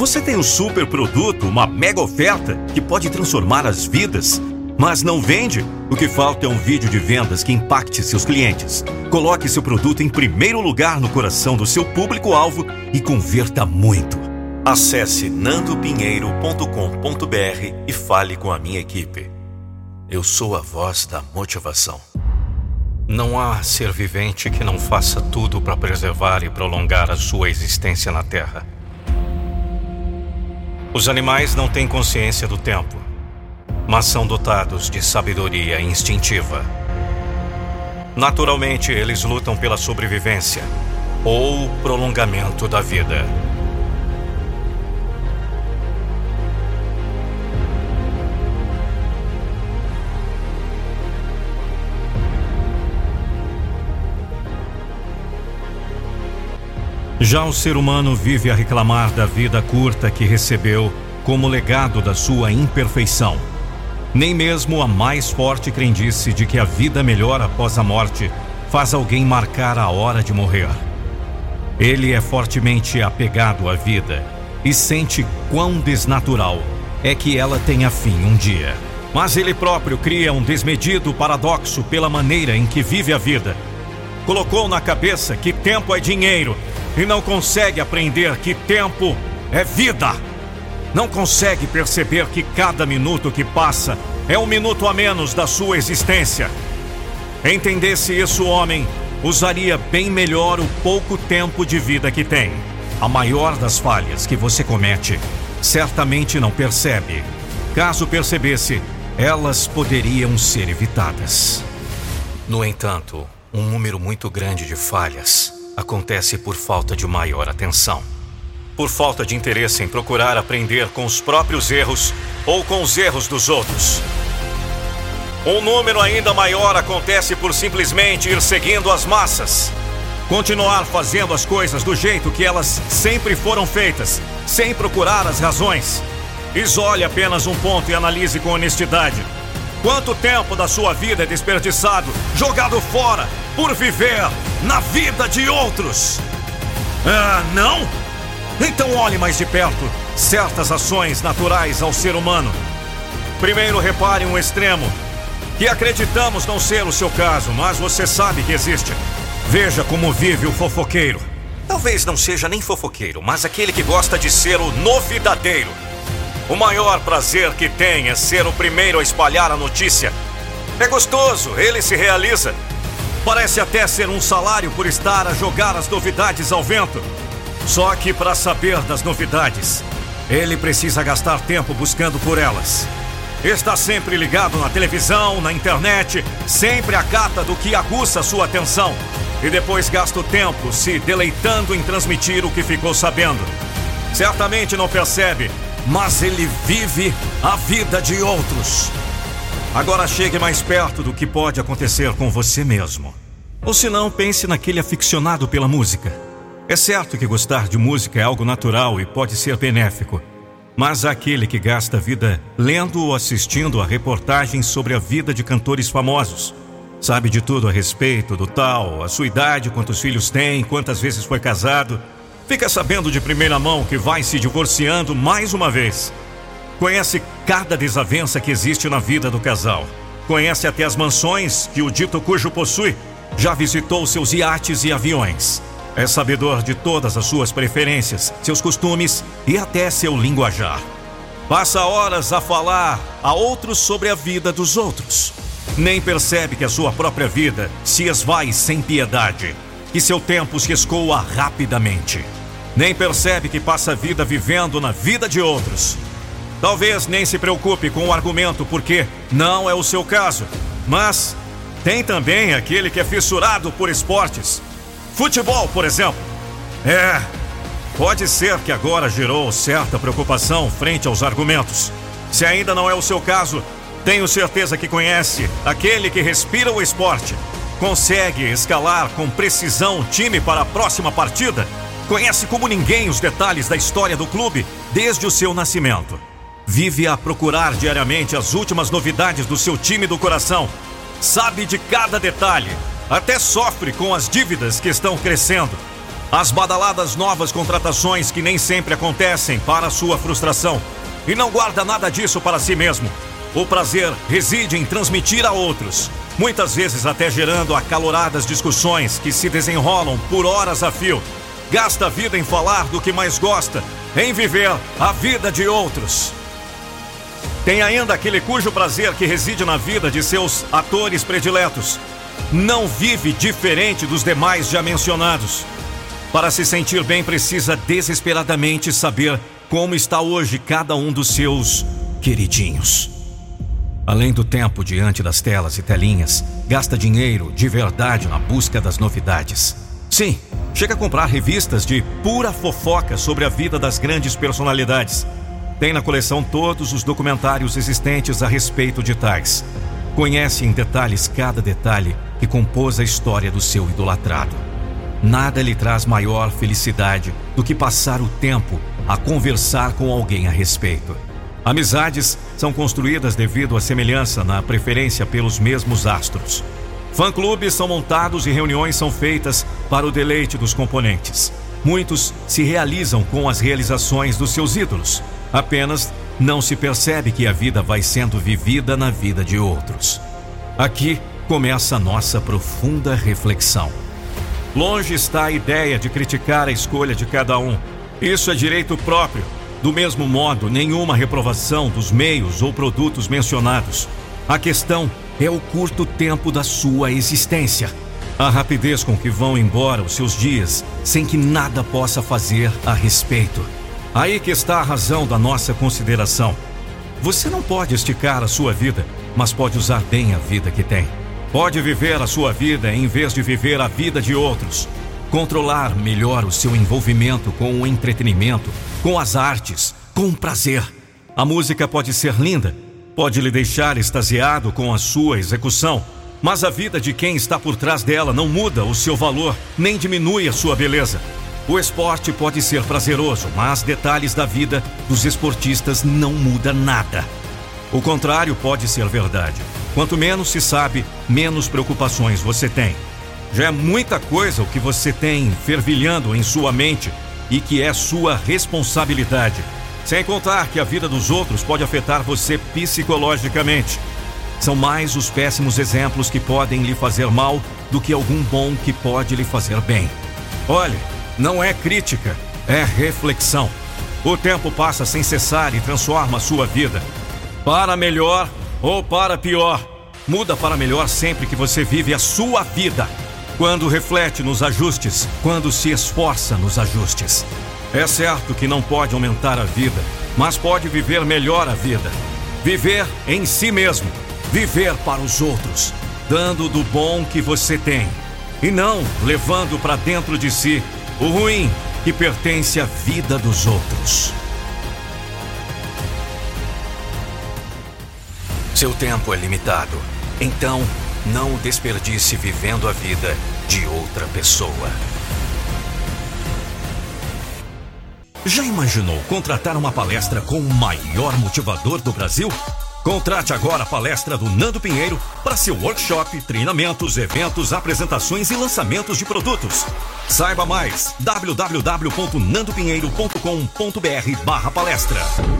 Você tem um super produto, uma mega oferta que pode transformar as vidas, mas não vende? O que falta é um vídeo de vendas que impacte seus clientes. Coloque seu produto em primeiro lugar no coração do seu público-alvo e converta muito. Acesse nandopinheiro.com.br e fale com a minha equipe. Eu sou a voz da motivação. Não há ser vivente que não faça tudo para preservar e prolongar a sua existência na Terra. Os animais não têm consciência do tempo, mas são dotados de sabedoria instintiva. Naturalmente, eles lutam pela sobrevivência ou prolongamento da vida. Já o ser humano vive a reclamar da vida curta que recebeu como legado da sua imperfeição. Nem mesmo a mais forte crendice de que a vida melhor após a morte faz alguém marcar a hora de morrer. Ele é fortemente apegado à vida e sente quão desnatural é que ela tenha fim um dia. Mas ele próprio cria um desmedido paradoxo pela maneira em que vive a vida. Colocou na cabeça que tempo é dinheiro e não consegue aprender que tempo é vida. Não consegue perceber que cada minuto que passa é um minuto a menos da sua existência. Entendesse isso, homem, usaria bem melhor o pouco tempo de vida que tem. A maior das falhas que você comete, certamente não percebe. Caso percebesse, elas poderiam ser evitadas. No entanto, um número muito grande de falhas acontece por falta de maior atenção. Por falta de interesse em procurar aprender com os próprios erros ou com os erros dos outros. Um número ainda maior acontece por simplesmente ir seguindo as massas. Continuar fazendo as coisas do jeito que elas sempre foram feitas, sem procurar as razões. Isole apenas um ponto e analise com honestidade. Quanto tempo da sua vida é desperdiçado, jogado fora, por viver na vida de outros. Ah, não? Então olhe mais de perto certas ações naturais ao ser humano. Primeiro, repare um extremo que acreditamos não ser o seu caso, mas você sabe que existe. Veja como vive o fofoqueiro. Talvez não seja nem fofoqueiro, mas aquele que gosta de ser o novidadeiro. O maior prazer que tem é ser o primeiro a espalhar a notícia. É gostoso, ele se realiza. Parece até ser um salário por estar a jogar as novidades ao vento. Só que para saber das novidades, ele precisa gastar tempo buscando por elas. Está sempre ligado na televisão, na internet, sempre a cata do que aguça sua atenção. E depois gasta o tempo se deleitando em transmitir o que ficou sabendo. Certamente não percebe, mas ele vive a vida de outros. Agora chegue mais perto do que pode acontecer com você mesmo. Ou se não, pense naquele aficionado pela música. É certo que gostar de música é algo natural e pode ser benéfico. Mas aquele que gasta a vida lendo ou assistindo a reportagens sobre a vida de cantores famosos. Sabe de tudo a respeito do tal, a sua idade, quantos filhos tem, quantas vezes foi casado. Fica sabendo de primeira mão que vai se divorciando mais uma vez. Conhece cada desavença que existe na vida do casal. Conhece até as mansões que o dito cujo possui. Já visitou seus iates e aviões. É sabedor de todas as suas preferências, seus costumes e até seu linguajar. Passa horas a falar a outros sobre a vida dos outros. Nem percebe que a sua própria vida se esvai sem piedade, que seu tempo se escoa rapidamente. Nem percebe que passa a vida vivendo na vida de outros, Talvez nem se preocupe com o argumento, porque não é o seu caso. Mas tem também aquele que é fissurado por esportes. Futebol, por exemplo. É, pode ser que agora gerou certa preocupação frente aos argumentos. Se ainda não é o seu caso, tenho certeza que conhece aquele que respira o esporte. Consegue escalar com precisão o time para a próxima partida. Conhece como ninguém os detalhes da história do clube desde o seu nascimento. Vive a procurar diariamente as últimas novidades do seu time do coração. Sabe de cada detalhe. Até sofre com as dívidas que estão crescendo. As badaladas novas contratações que nem sempre acontecem para sua frustração. E não guarda nada disso para si mesmo. O prazer reside em transmitir a outros, muitas vezes até gerando acaloradas discussões que se desenrolam por horas a fio. Gasta a vida em falar do que mais gosta, em viver a vida de outros. Tem ainda aquele cujo prazer que reside na vida de seus atores prediletos. Não vive diferente dos demais já mencionados. Para se sentir bem, precisa desesperadamente saber como está hoje cada um dos seus queridinhos. Além do tempo diante das telas e telinhas, gasta dinheiro de verdade na busca das novidades. Sim, chega a comprar revistas de pura fofoca sobre a vida das grandes personalidades. Tem na coleção todos os documentários existentes a respeito de tais. Conhece em detalhes cada detalhe que compôs a história do seu idolatrado. Nada lhe traz maior felicidade do que passar o tempo a conversar com alguém a respeito. Amizades são construídas devido à semelhança na preferência pelos mesmos astros. Fã-clubes são montados e reuniões são feitas para o deleite dos componentes. Muitos se realizam com as realizações dos seus ídolos. Apenas não se percebe que a vida vai sendo vivida na vida de outros. Aqui começa a nossa profunda reflexão. Longe está a ideia de criticar a escolha de cada um. Isso é direito próprio do mesmo modo, nenhuma reprovação dos meios ou produtos mencionados. A questão é o curto tempo da sua existência. A rapidez com que vão embora os seus dias sem que nada possa fazer a respeito. Aí que está a razão da nossa consideração. Você não pode esticar a sua vida, mas pode usar bem a vida que tem. Pode viver a sua vida em vez de viver a vida de outros. Controlar melhor o seu envolvimento com o entretenimento, com as artes, com o prazer. A música pode ser linda, pode lhe deixar extasiado com a sua execução, mas a vida de quem está por trás dela não muda o seu valor, nem diminui a sua beleza. O esporte pode ser prazeroso, mas detalhes da vida dos esportistas não muda nada. O contrário pode ser verdade. Quanto menos se sabe, menos preocupações você tem. Já é muita coisa o que você tem fervilhando em sua mente e que é sua responsabilidade. Sem contar que a vida dos outros pode afetar você psicologicamente. São mais os péssimos exemplos que podem lhe fazer mal do que algum bom que pode lhe fazer bem. Olhe, não é crítica, é reflexão. O tempo passa sem cessar e transforma a sua vida. Para melhor ou para pior. Muda para melhor sempre que você vive a sua vida quando reflete nos ajustes, quando se esforça nos ajustes. É certo que não pode aumentar a vida, mas pode viver melhor a vida. Viver em si mesmo, viver para os outros, dando do bom que você tem e não levando para dentro de si o ruim que pertence à vida dos outros. Seu tempo é limitado, então não desperdice vivendo a vida de outra pessoa. Já imaginou contratar uma palestra com o maior motivador do Brasil? Contrate agora a palestra do Nando Pinheiro para seu workshop, treinamentos, eventos, apresentações e lançamentos de produtos. Saiba mais www.nandopinheiro.com.br/palestra.